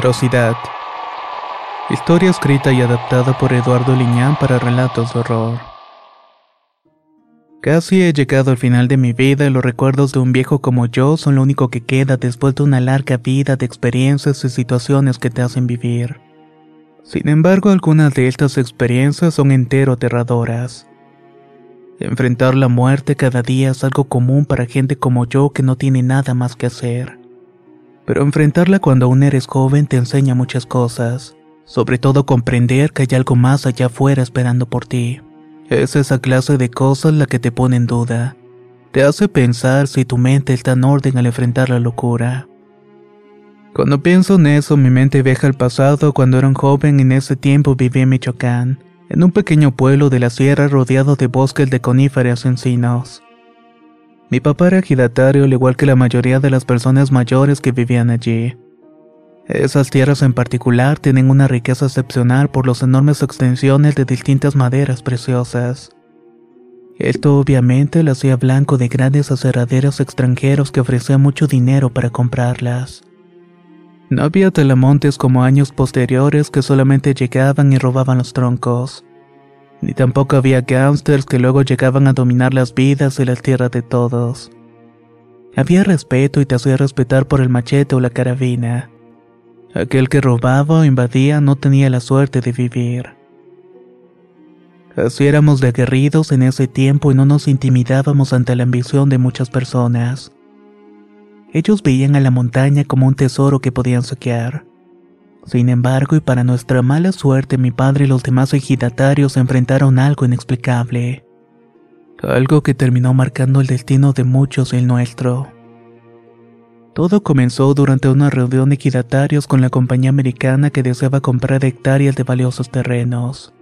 Ferocidad. Historia escrita y adaptada por Eduardo Liñán para relatos de horror. Casi he llegado al final de mi vida y los recuerdos de un viejo como yo son lo único que queda después de una larga vida de experiencias y situaciones que te hacen vivir. Sin embargo, algunas de estas experiencias son entero aterradoras. Enfrentar la muerte cada día es algo común para gente como yo que no tiene nada más que hacer. Pero enfrentarla cuando aún eres joven te enseña muchas cosas, sobre todo comprender que hay algo más allá afuera esperando por ti. Es esa clase de cosas la que te pone en duda. Te hace pensar si tu mente está en orden al enfrentar la locura. Cuando pienso en eso, mi mente viaja al pasado cuando era un joven y en ese tiempo vivía en Michoacán, en un pequeño pueblo de la sierra rodeado de bosques de coníferas y encinos. Mi papá era ejidatario al igual que la mayoría de las personas mayores que vivían allí. Esas tierras en particular tienen una riqueza excepcional por las enormes extensiones de distintas maderas preciosas. Esto obviamente lo hacía blanco de grandes aserraderos extranjeros que ofrecían mucho dinero para comprarlas. No había talamontes como años posteriores que solamente llegaban y robaban los troncos. Ni tampoco había gángsters que luego llegaban a dominar las vidas y las tierras de todos. Había respeto y te hacía respetar por el machete o la carabina. Aquel que robaba o invadía no tenía la suerte de vivir. Así éramos de aguerridos en ese tiempo y no nos intimidábamos ante la ambición de muchas personas. Ellos veían a la montaña como un tesoro que podían saquear. Sin embargo, y para nuestra mala suerte, mi padre y los demás ejidatarios enfrentaron algo inexplicable. Algo que terminó marcando el destino de muchos y el nuestro. Todo comenzó durante una reunión de ejidatarios con la compañía americana que deseaba comprar hectáreas de valiosos terrenos.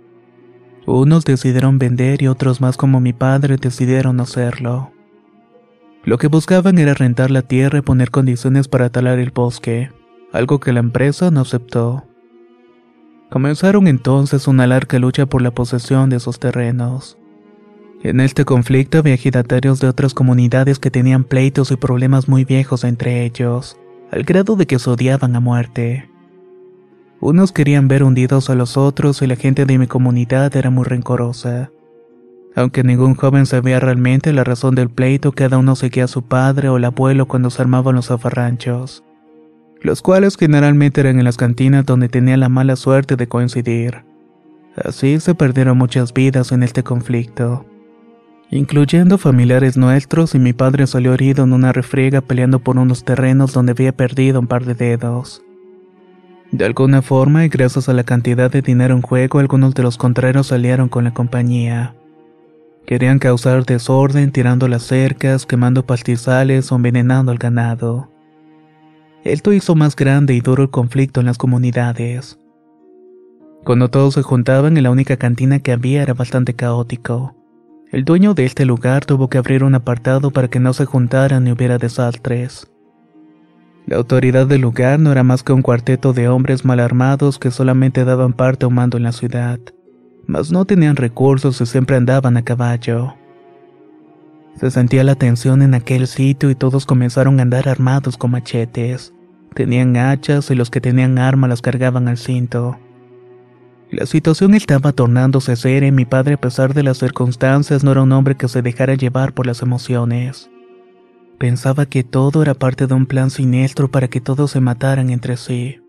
Unos decidieron vender y otros más como mi padre decidieron hacerlo. Lo que buscaban era rentar la tierra y poner condiciones para talar el bosque, algo que la empresa no aceptó. Comenzaron entonces una larga lucha por la posesión de esos terrenos. En este conflicto había ejidatarios de otras comunidades que tenían pleitos y problemas muy viejos entre ellos, al grado de que se odiaban a muerte. Unos querían ver hundidos a los otros y la gente de mi comunidad era muy rencorosa. Aunque ningún joven sabía realmente la razón del pleito, cada uno seguía a su padre o el abuelo cuando se armaban los zafarranchos, los cuales generalmente eran en las cantinas donde tenía la mala suerte de coincidir. Así se perdieron muchas vidas en este conflicto, incluyendo familiares nuestros y mi padre salió herido en una refriega peleando por unos terrenos donde había perdido un par de dedos. De alguna forma y gracias a la cantidad de dinero en juego, algunos de los contrarios salieron con la compañía. Querían causar desorden tirando las cercas, quemando pastizales o envenenando al ganado. Esto hizo más grande y duro el conflicto en las comunidades. Cuando todos se juntaban en la única cantina que había era bastante caótico. El dueño de este lugar tuvo que abrir un apartado para que no se juntaran ni hubiera desastres. La autoridad del lugar no era más que un cuarteto de hombres mal armados que solamente daban parte a un mando en la ciudad, mas no tenían recursos y siempre andaban a caballo. Se sentía la tensión en aquel sitio y todos comenzaron a andar armados con machetes. Tenían hachas y los que tenían armas las cargaban al cinto. La situación estaba tornándose seria y mi padre a pesar de las circunstancias no era un hombre que se dejara llevar por las emociones. Pensaba que todo era parte de un plan siniestro para que todos se mataran entre sí.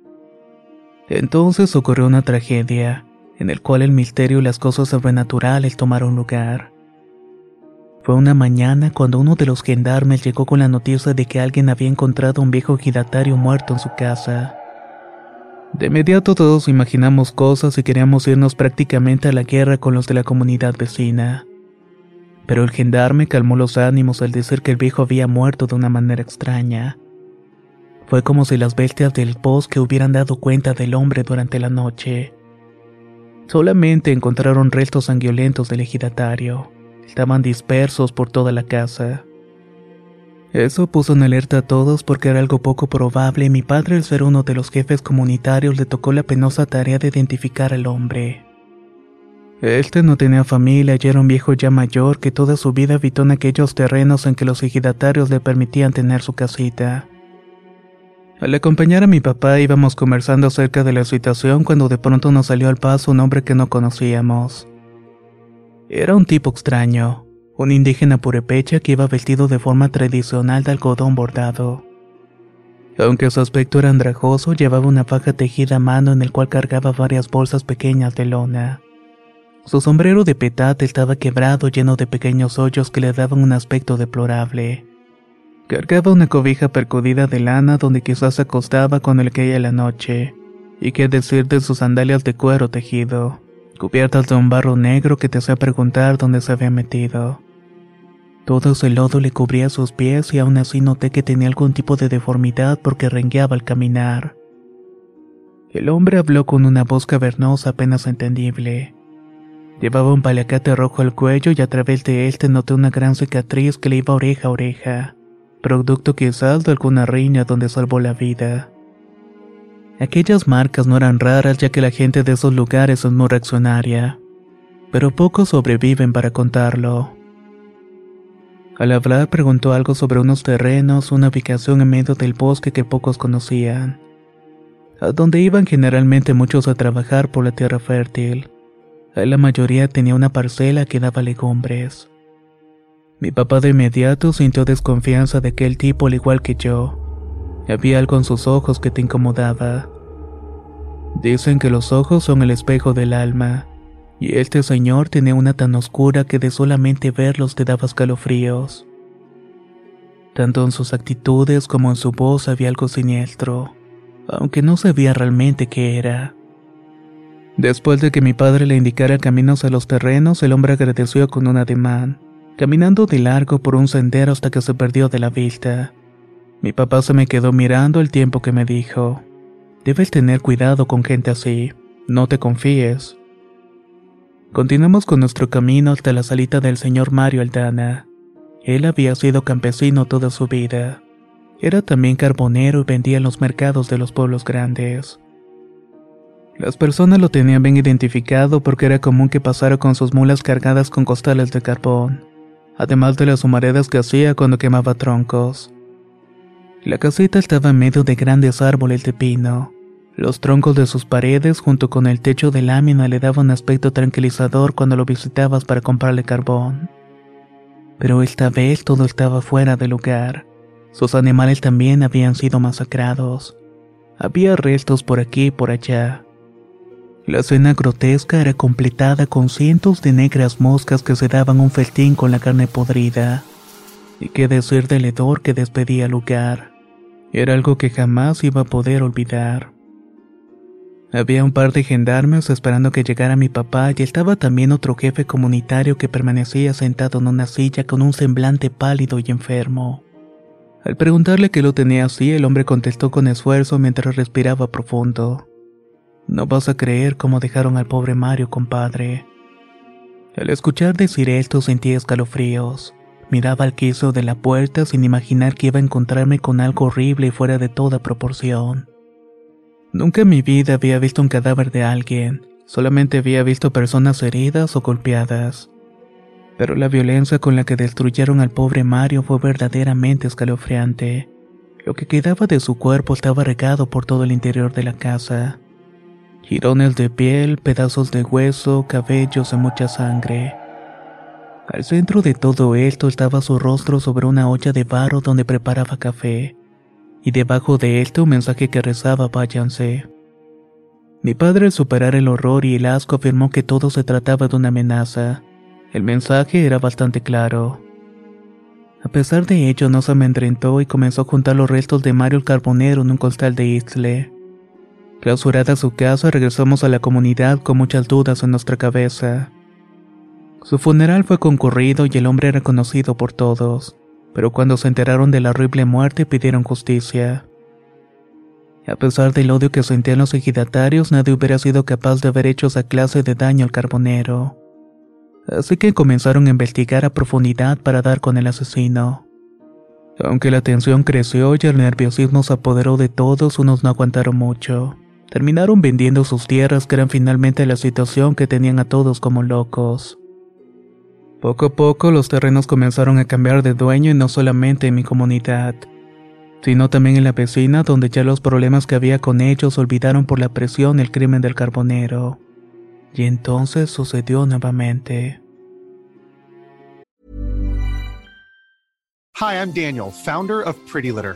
Entonces ocurrió una tragedia, en el cual el misterio y las cosas sobrenaturales tomaron lugar. Fue una mañana cuando uno de los gendarmes llegó con la noticia de que alguien había encontrado un viejo ejidatario muerto en su casa. De inmediato todos imaginamos cosas y queríamos irnos prácticamente a la guerra con los de la comunidad vecina. Pero el gendarme calmó los ánimos al decir que el viejo había muerto de una manera extraña. Fue como si las bestias del bosque hubieran dado cuenta del hombre durante la noche. Solamente encontraron restos sanguinolentos del ejidatario. Estaban dispersos por toda la casa. Eso puso en alerta a todos porque era algo poco probable y mi padre, al ser uno de los jefes comunitarios, le tocó la penosa tarea de identificar al hombre. Este no tenía familia y era un viejo ya mayor que toda su vida habitó en aquellos terrenos en que los ejidatarios le permitían tener su casita. Al acompañar a mi papá íbamos conversando acerca de la situación cuando de pronto nos salió al paso un hombre que no conocíamos. Era un tipo extraño, un indígena purepecha que iba vestido de forma tradicional de algodón bordado. Aunque su aspecto era andrajoso, llevaba una faja tejida a mano en el cual cargaba varias bolsas pequeñas de lona. Su sombrero de petate estaba quebrado lleno de pequeños hoyos que le daban un aspecto deplorable. Cargaba una cobija percudida de lana donde quizás se acostaba cuando le caía la noche, y qué decir de sus sandalias de cuero tejido, cubiertas de un barro negro que te hacía preguntar dónde se había metido. Todo ese lodo le cubría sus pies y aún así noté que tenía algún tipo de deformidad porque rengueaba al caminar. El hombre habló con una voz cavernosa apenas entendible. Llevaba un paliacate rojo al cuello y a través de él te noté una gran cicatriz que le iba oreja a oreja, producto quizás de alguna riña donde salvó la vida. Aquellas marcas no eran raras ya que la gente de esos lugares es muy reaccionaria, pero pocos sobreviven para contarlo. Al hablar preguntó algo sobre unos terrenos, una ubicación en medio del bosque que pocos conocían, a donde iban generalmente muchos a trabajar por la tierra fértil. La mayoría tenía una parcela que daba legumbres. Mi papá de inmediato sintió desconfianza de aquel tipo al igual que yo. Había algo en sus ojos que te incomodaba. Dicen que los ojos son el espejo del alma y este señor tenía una tan oscura que de solamente verlos te daba escalofríos. Tanto en sus actitudes como en su voz había algo siniestro, aunque no sabía realmente qué era. Después de que mi padre le indicara caminos a los terrenos, el hombre agradeció con un ademán, caminando de largo por un sendero hasta que se perdió de la vista. Mi papá se me quedó mirando el tiempo que me dijo, debes tener cuidado con gente así, no te confíes. Continuamos con nuestro camino hasta la salita del señor Mario Aldana. Él había sido campesino toda su vida. Era también carbonero y vendía en los mercados de los pueblos grandes. Las personas lo tenían bien identificado porque era común que pasara con sus mulas cargadas con costales de carbón, además de las humaredas que hacía cuando quemaba troncos. La casita estaba en medio de grandes árboles de pino. Los troncos de sus paredes junto con el techo de lámina le daban un aspecto tranquilizador cuando lo visitabas para comprarle carbón. Pero esta vez todo estaba fuera de lugar. Sus animales también habían sido masacrados. Había restos por aquí y por allá. La escena grotesca era completada con cientos de negras moscas que se daban un festín con la carne podrida. Y qué decir del hedor que despedía el lugar. Era algo que jamás iba a poder olvidar. Había un par de gendarmes esperando que llegara mi papá y estaba también otro jefe comunitario que permanecía sentado en una silla con un semblante pálido y enfermo. Al preguntarle qué lo tenía así, el hombre contestó con esfuerzo mientras respiraba profundo. No vas a creer cómo dejaron al pobre Mario, compadre. Al escuchar decir esto sentí escalofríos. Miraba al quiso de la puerta sin imaginar que iba a encontrarme con algo horrible y fuera de toda proporción. Nunca en mi vida había visto un cadáver de alguien, solamente había visto personas heridas o golpeadas. Pero la violencia con la que destruyeron al pobre Mario fue verdaderamente escalofriante. Lo que quedaba de su cuerpo estaba regado por todo el interior de la casa. Jirones de piel, pedazos de hueso, cabellos y mucha sangre. Al centro de todo esto estaba su rostro sobre una olla de barro donde preparaba café, y debajo de esto un mensaje que rezaba váyanse. Mi padre al superar el horror y el asco afirmó que todo se trataba de una amenaza. El mensaje era bastante claro. A pesar de ello no se amedrentó y comenzó a juntar los restos de Mario el Carbonero en un costal de Isle. Clausurada su casa regresamos a la comunidad con muchas dudas en nuestra cabeza. Su funeral fue concurrido y el hombre era conocido por todos, pero cuando se enteraron de la horrible muerte pidieron justicia. A pesar del odio que sentían los ejidatarios, nadie hubiera sido capaz de haber hecho esa clase de daño al carbonero. Así que comenzaron a investigar a profundidad para dar con el asesino. Aunque la tensión creció y el nerviosismo se apoderó de todos, unos no aguantaron mucho. Terminaron vendiendo sus tierras que eran finalmente la situación que tenían a todos como locos. Poco a poco los terrenos comenzaron a cambiar de dueño y no solamente en mi comunidad, sino también en la vecina donde ya los problemas que había con ellos olvidaron por la presión el crimen del carbonero. Y entonces sucedió nuevamente. Hi, I'm Daniel, founder of Pretty Litter.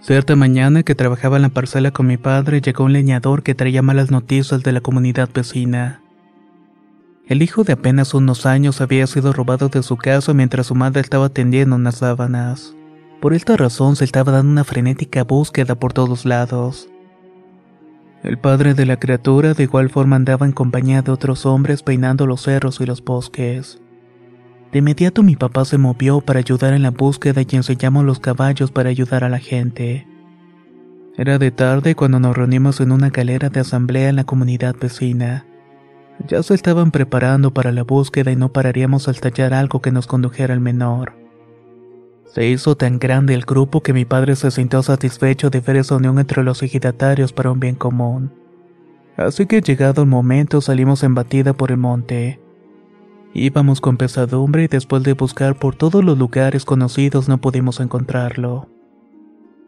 Cierta mañana que trabajaba en la parcela con mi padre, llegó un leñador que traía malas noticias de la comunidad vecina. El hijo de apenas unos años había sido robado de su casa mientras su madre estaba tendiendo unas sábanas. Por esta razón se estaba dando una frenética búsqueda por todos lados. El padre de la criatura de igual forma andaba en compañía de otros hombres peinando los cerros y los bosques. De inmediato mi papá se movió para ayudar en la búsqueda y enseñamos los caballos para ayudar a la gente. Era de tarde cuando nos reunimos en una galera de asamblea en la comunidad vecina. Ya se estaban preparando para la búsqueda y no pararíamos al tallar algo que nos condujera al menor. Se hizo tan grande el grupo que mi padre se sintió satisfecho de ver esa unión entre los ejidatarios para un bien común. Así que llegado el momento salimos en batida por el monte. Íbamos con pesadumbre y después de buscar por todos los lugares conocidos no pudimos encontrarlo.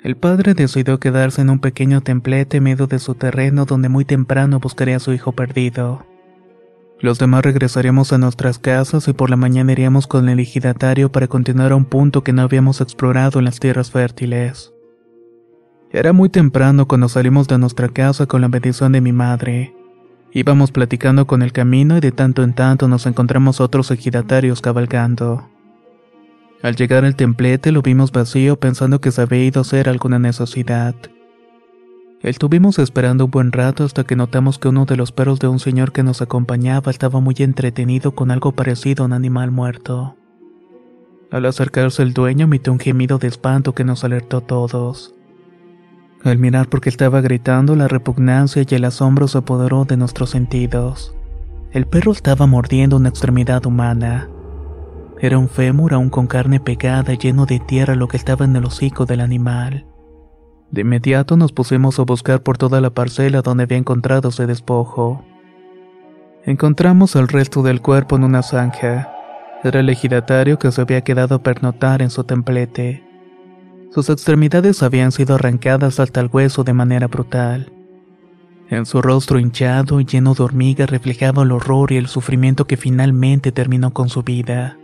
El padre decidió quedarse en un pequeño templete medio de su terreno donde muy temprano buscaría a su hijo perdido. Los demás regresaríamos a nuestras casas y por la mañana iríamos con el ejidatario para continuar a un punto que no habíamos explorado en las tierras fértiles. Era muy temprano cuando salimos de nuestra casa con la bendición de mi madre. Íbamos platicando con el camino y de tanto en tanto nos encontramos otros ejidatarios cabalgando. Al llegar al templete lo vimos vacío pensando que se había ido a hacer alguna necesidad. Estuvimos esperando un buen rato hasta que notamos que uno de los perros de un señor que nos acompañaba estaba muy entretenido con algo parecido a un animal muerto. Al acercarse el dueño emitió un gemido de espanto que nos alertó a todos. Al mirar porque estaba gritando, la repugnancia y el asombro se apoderó de nuestros sentidos. El perro estaba mordiendo una extremidad humana. Era un fémur aún con carne pegada lleno de tierra lo que estaba en el hocico del animal. De inmediato nos pusimos a buscar por toda la parcela donde había encontrado ese despojo. Encontramos el resto del cuerpo en una zanja. Era el ejidatario que se había quedado a pernotar en su templete. Sus extremidades habían sido arrancadas hasta el hueso de manera brutal. En su rostro hinchado y lleno de hormigas reflejaba el horror y el sufrimiento que finalmente terminó con su vida.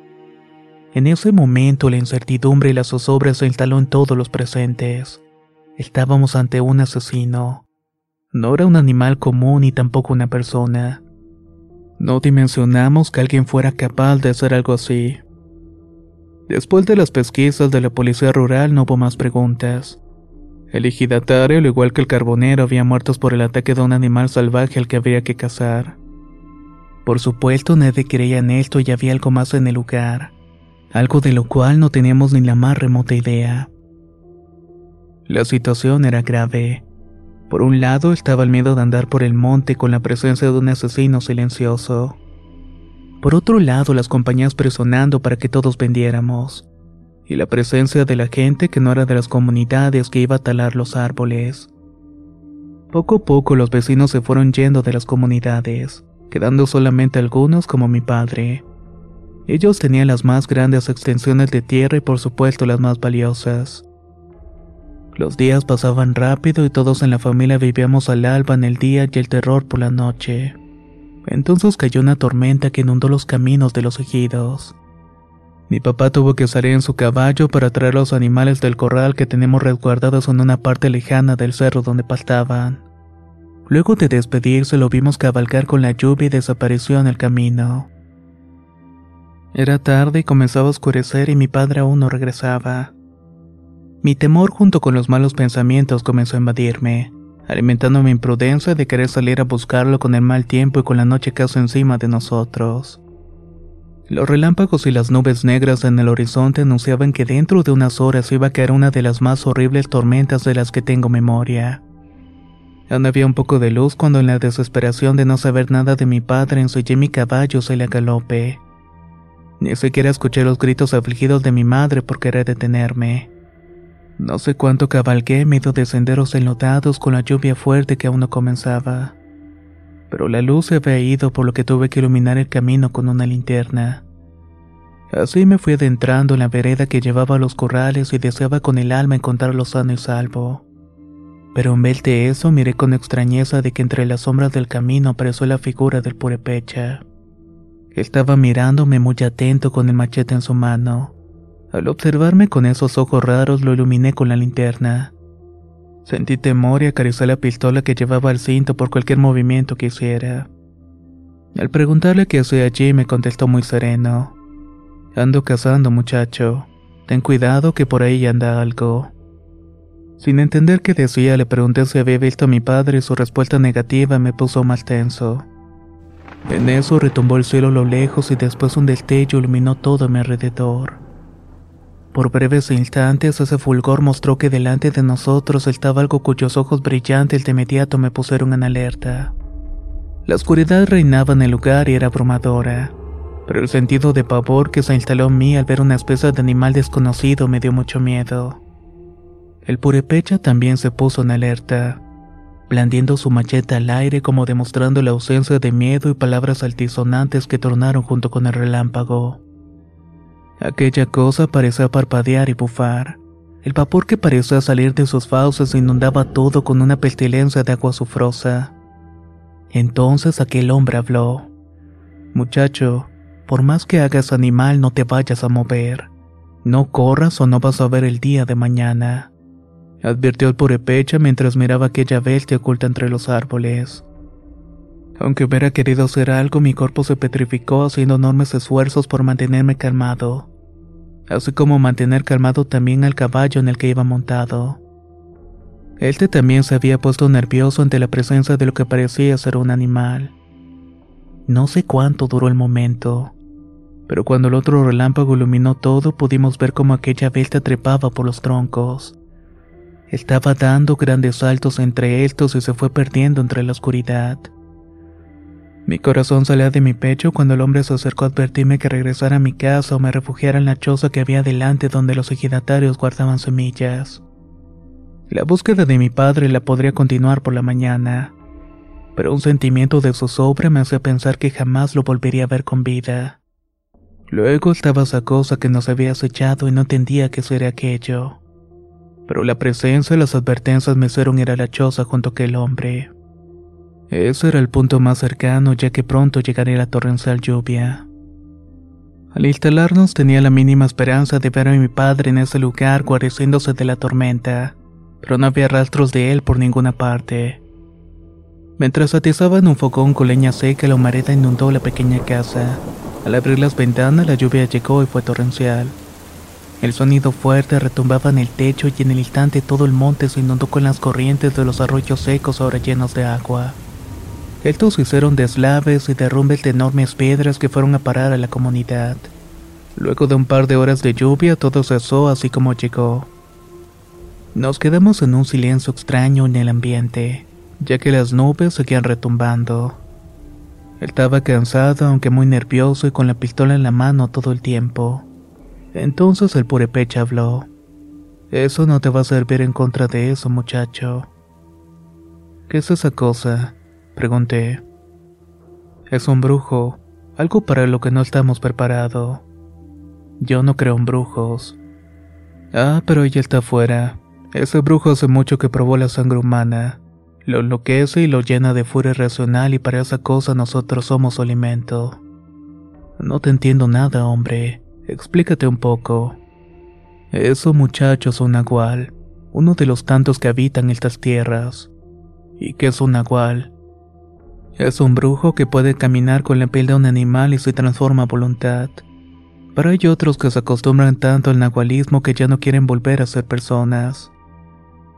En ese momento la incertidumbre y la zozobra se instaló en todos los presentes. Estábamos ante un asesino. No era un animal común ni tampoco una persona. No dimensionamos que alguien fuera capaz de hacer algo así. Después de las pesquisas de la policía rural no hubo más preguntas. El ejidatario, al igual que el carbonero, había muerto por el ataque de un animal salvaje al que habría que cazar. Por supuesto, nadie creía en esto y había algo más en el lugar, algo de lo cual no teníamos ni la más remota idea. La situación era grave. Por un lado estaba el miedo de andar por el monte con la presencia de un asesino silencioso. Por otro lado, las compañías presionando para que todos vendiéramos. Y la presencia de la gente que no era de las comunidades que iba a talar los árboles. Poco a poco los vecinos se fueron yendo de las comunidades, quedando solamente algunos como mi padre. Ellos tenían las más grandes extensiones de tierra y por supuesto las más valiosas. Los días pasaban rápido y todos en la familia vivíamos al alba en el día y el terror por la noche. Entonces cayó una tormenta que inundó los caminos de los ejidos. Mi papá tuvo que salir en su caballo para traer los animales del corral que tenemos resguardados en una parte lejana del cerro donde pastaban. Luego de despedirse lo vimos cabalgar con la lluvia y desapareció en el camino. Era tarde y comenzaba a oscurecer y mi padre aún no regresaba. Mi temor junto con los malos pensamientos comenzó a invadirme, alimentando mi imprudencia de querer salir a buscarlo con el mal tiempo y con la noche casi encima de nosotros. Los relámpagos y las nubes negras en el horizonte anunciaban que dentro de unas horas iba a caer una de las más horribles tormentas de las que tengo memoria. Aún había un poco de luz cuando en la desesperación de no saber nada de mi padre ensillé mi caballo y le galope. Ni siquiera escuché los gritos afligidos de mi madre por querer detenerme. No sé cuánto cabalgué medio de senderos enlodados con la lluvia fuerte que aún no comenzaba. Pero la luz se había ido por lo que tuve que iluminar el camino con una linterna. Así me fui adentrando en la vereda que llevaba a los corrales y deseaba con el alma encontrarlo sano y salvo. Pero en vez de eso miré con extrañeza de que entre las sombras del camino apareció la figura del purepecha. Estaba mirándome muy atento con el machete en su mano. Al observarme con esos ojos raros lo iluminé con la linterna. Sentí temor y acaricié la pistola que llevaba al cinto por cualquier movimiento que hiciera. Al preguntarle qué hacía allí me contestó muy sereno. Ando cazando, muchacho. Ten cuidado que por ahí anda algo. Sin entender qué decía, le pregunté si había visto a mi padre y su respuesta negativa me puso más tenso. En eso retumbó el cielo a lo lejos y después un destello iluminó todo a mi alrededor. Por breves instantes ese fulgor mostró que delante de nosotros estaba algo cuyos ojos brillantes de inmediato me pusieron en alerta. La oscuridad reinaba en el lugar y era abrumadora, pero el sentido de pavor que se instaló en mí al ver una especie de animal desconocido me dio mucho miedo. El purepecha también se puso en alerta, blandiendo su machete al aire como demostrando la ausencia de miedo y palabras altisonantes que tornaron junto con el relámpago. Aquella cosa parecía parpadear y bufar. El vapor que parecía salir de sus fauces inundaba todo con una pestilencia de agua sufrosa. Entonces aquel hombre habló. Muchacho, por más que hagas animal no te vayas a mover. No corras o no vas a ver el día de mañana. Advirtió el purepecha mientras miraba aquella bestia oculta entre los árboles. Aunque hubiera querido hacer algo, mi cuerpo se petrificó haciendo enormes esfuerzos por mantenerme calmado, así como mantener calmado también al caballo en el que iba montado. Este también se había puesto nervioso ante la presencia de lo que parecía ser un animal. No sé cuánto duró el momento, pero cuando el otro relámpago iluminó todo pudimos ver cómo aquella bestia trepaba por los troncos. Estaba dando grandes saltos entre estos y se fue perdiendo entre la oscuridad. Mi corazón salía de mi pecho cuando el hombre se acercó a advertirme que regresara a mi casa o me refugiara en la choza que había delante donde los ejidatarios guardaban semillas. La búsqueda de mi padre la podría continuar por la mañana, pero un sentimiento de zozobra me hacía pensar que jamás lo volvería a ver con vida. Luego estaba esa cosa que nos había acechado y no entendía qué sería aquello. Pero la presencia y las advertencias me hicieron ir a la choza junto con el hombre. Ese era el punto más cercano ya que pronto llegaría la torrencial lluvia. Al instalarnos tenía la mínima esperanza de ver a mi padre en ese lugar guareciéndose de la tormenta, pero no había rastros de él por ninguna parte. Mientras atizaban un fogón con leña seca, la humareda inundó la pequeña casa. Al abrir las ventanas, la lluvia llegó y fue torrencial. El sonido fuerte retumbaba en el techo y en el instante todo el monte se inundó con las corrientes de los arroyos secos ahora llenos de agua. Estos se hicieron deslaves y derrumbes de enormes piedras que fueron a parar a la comunidad. Luego de un par de horas de lluvia, todo cesó así como llegó. Nos quedamos en un silencio extraño en el ambiente, ya que las nubes seguían retumbando. Estaba cansado, aunque muy nervioso y con la pistola en la mano todo el tiempo. Entonces el purepecha habló. Eso no te va a servir en contra de eso, muchacho. ¿Qué es esa cosa? Pregunté. Es un brujo, algo para lo que no estamos preparados. Yo no creo en brujos. Ah, pero ella está afuera. Ese brujo hace mucho que probó la sangre humana. Lo enloquece y lo llena de furia irracional y para esa cosa nosotros somos alimento. No te entiendo nada, hombre. Explícate un poco. Eso, muchacho, es un nahual, uno de los tantos que habitan estas tierras. ¿Y qué es un nahual? Es un brujo que puede caminar con la piel de un animal y se transforma a voluntad. Pero hay otros que se acostumbran tanto al nahualismo que ya no quieren volver a ser personas.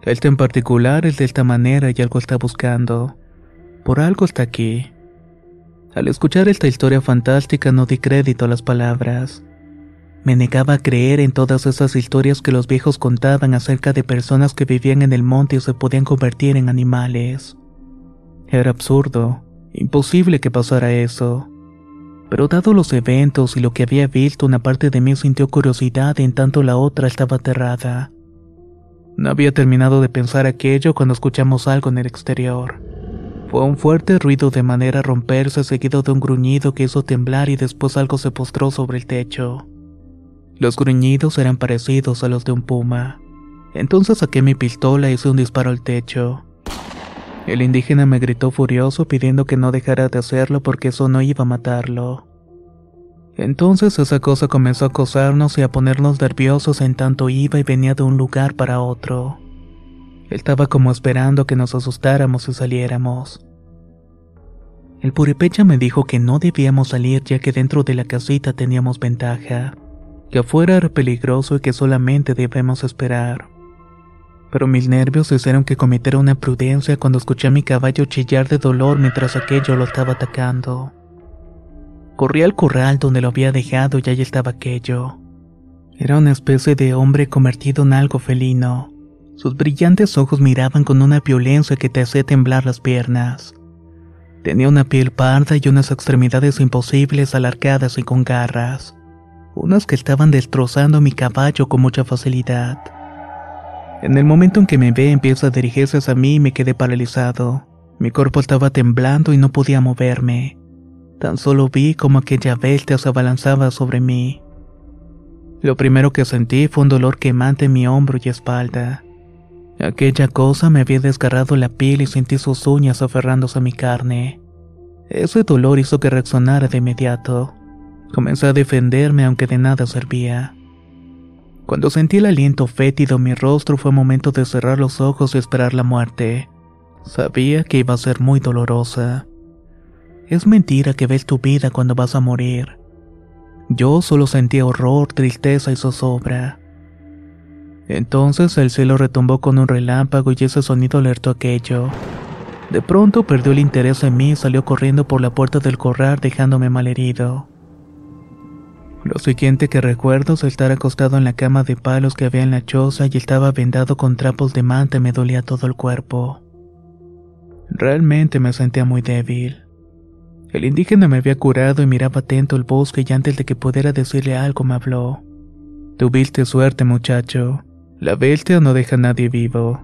Este en particular es de esta manera y algo está buscando. Por algo está aquí. Al escuchar esta historia fantástica no di crédito a las palabras. Me negaba a creer en todas esas historias que los viejos contaban acerca de personas que vivían en el monte y se podían convertir en animales. Era absurdo, imposible que pasara eso. Pero dado los eventos y lo que había visto, una parte de mí sintió curiosidad en tanto la otra estaba aterrada. No había terminado de pensar aquello cuando escuchamos algo en el exterior. Fue un fuerte ruido de manera a romperse seguido de un gruñido que hizo temblar y después algo se postró sobre el techo. Los gruñidos eran parecidos a los de un puma. Entonces saqué mi pistola y hice un disparo al techo. El indígena me gritó furioso pidiendo que no dejara de hacerlo porque eso no iba a matarlo. Entonces esa cosa comenzó a acosarnos y a ponernos nerviosos en tanto iba y venía de un lugar para otro. Estaba como esperando que nos asustáramos y saliéramos. El puripecha me dijo que no debíamos salir ya que dentro de la casita teníamos ventaja que afuera era peligroso y que solamente debemos esperar. Pero mis nervios hicieron que cometiera una prudencia cuando escuché a mi caballo chillar de dolor mientras aquello lo estaba atacando. Corrí al corral donde lo había dejado y allí estaba aquello. Era una especie de hombre convertido en algo felino. Sus brillantes ojos miraban con una violencia que te hacía temblar las piernas. Tenía una piel parda y unas extremidades imposibles alargadas y con garras unas que estaban destrozando mi caballo con mucha facilidad. En el momento en que me ve empieza a dirigirse hacia mí y me quedé paralizado. Mi cuerpo estaba temblando y no podía moverme. Tan solo vi como aquella bestia se abalanzaba sobre mí. Lo primero que sentí fue un dolor quemante en mi hombro y espalda. Aquella cosa me había desgarrado la piel y sentí sus uñas aferrándose a mi carne. Ese dolor hizo que reaccionara de inmediato. Comencé a defenderme aunque de nada servía. Cuando sentí el aliento fétido en mi rostro fue momento de cerrar los ojos y esperar la muerte. Sabía que iba a ser muy dolorosa. Es mentira que ves tu vida cuando vas a morir. Yo solo sentía horror, tristeza y zozobra. Entonces el cielo retumbó con un relámpago y ese sonido alertó aquello. De pronto perdió el interés en mí y salió corriendo por la puerta del corral dejándome malherido. Lo siguiente que recuerdo es estar acostado en la cama de palos que había en la choza y estaba vendado con trapos de manta y me dolía todo el cuerpo. Realmente me sentía muy débil. El indígena me había curado y miraba atento el bosque y antes de que pudiera decirle algo me habló. Tuviste suerte, muchacho. La bestia no deja a nadie vivo.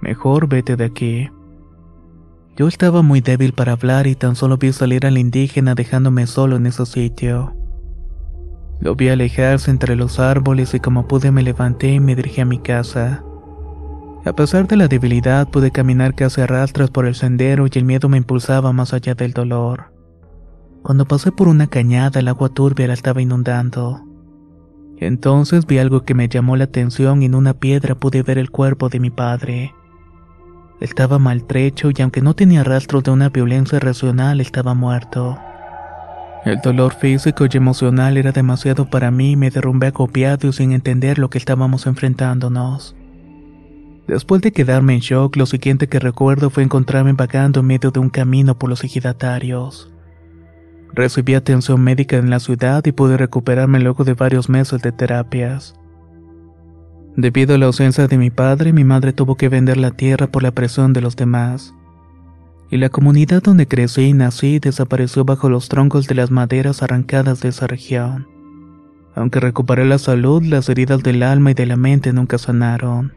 Mejor vete de aquí. Yo estaba muy débil para hablar y tan solo vi salir al indígena dejándome solo en ese sitio. Lo vi alejarse entre los árboles y como pude me levanté y me dirigí a mi casa. A pesar de la debilidad pude caminar casi a rastras por el sendero y el miedo me impulsaba más allá del dolor. Cuando pasé por una cañada el agua turbia la estaba inundando. Entonces vi algo que me llamó la atención y en una piedra pude ver el cuerpo de mi padre. Estaba maltrecho y aunque no tenía rastros de una violencia racional, estaba muerto. El dolor físico y emocional era demasiado para mí y me derrumbé agobiado y sin entender lo que estábamos enfrentándonos. Después de quedarme en shock, lo siguiente que recuerdo fue encontrarme vagando en medio de un camino por los ejidatarios. Recibí atención médica en la ciudad y pude recuperarme luego de varios meses de terapias. Debido a la ausencia de mi padre, mi madre tuvo que vender la tierra por la presión de los demás y la comunidad donde crecí y nací desapareció bajo los troncos de las maderas arrancadas de esa región. Aunque recuperé la salud, las heridas del alma y de la mente nunca sanaron.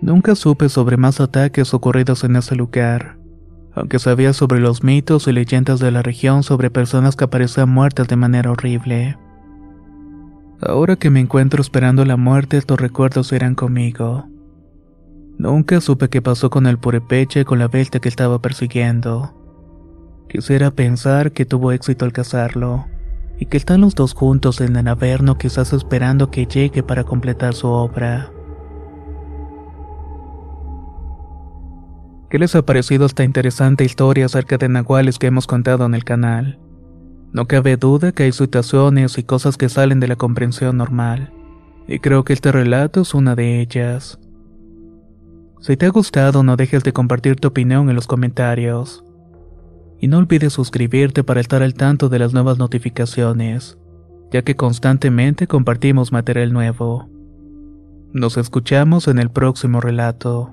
Nunca supe sobre más ataques ocurridos en ese lugar, aunque sabía sobre los mitos y leyendas de la región sobre personas que aparecían muertas de manera horrible. Ahora que me encuentro esperando la muerte, estos recuerdos irán conmigo. Nunca supe qué pasó con el purepeche y con la bestia que estaba persiguiendo. Quisiera pensar que tuvo éxito al cazarlo, y que están los dos juntos en el averno quizás esperando que llegue para completar su obra. ¿Qué les ha parecido esta interesante historia acerca de nahuales que hemos contado en el canal? No cabe duda que hay situaciones y cosas que salen de la comprensión normal, y creo que este relato es una de ellas. Si te ha gustado, no dejes de compartir tu opinión en los comentarios. Y no olvides suscribirte para estar al tanto de las nuevas notificaciones, ya que constantemente compartimos material nuevo. Nos escuchamos en el próximo relato.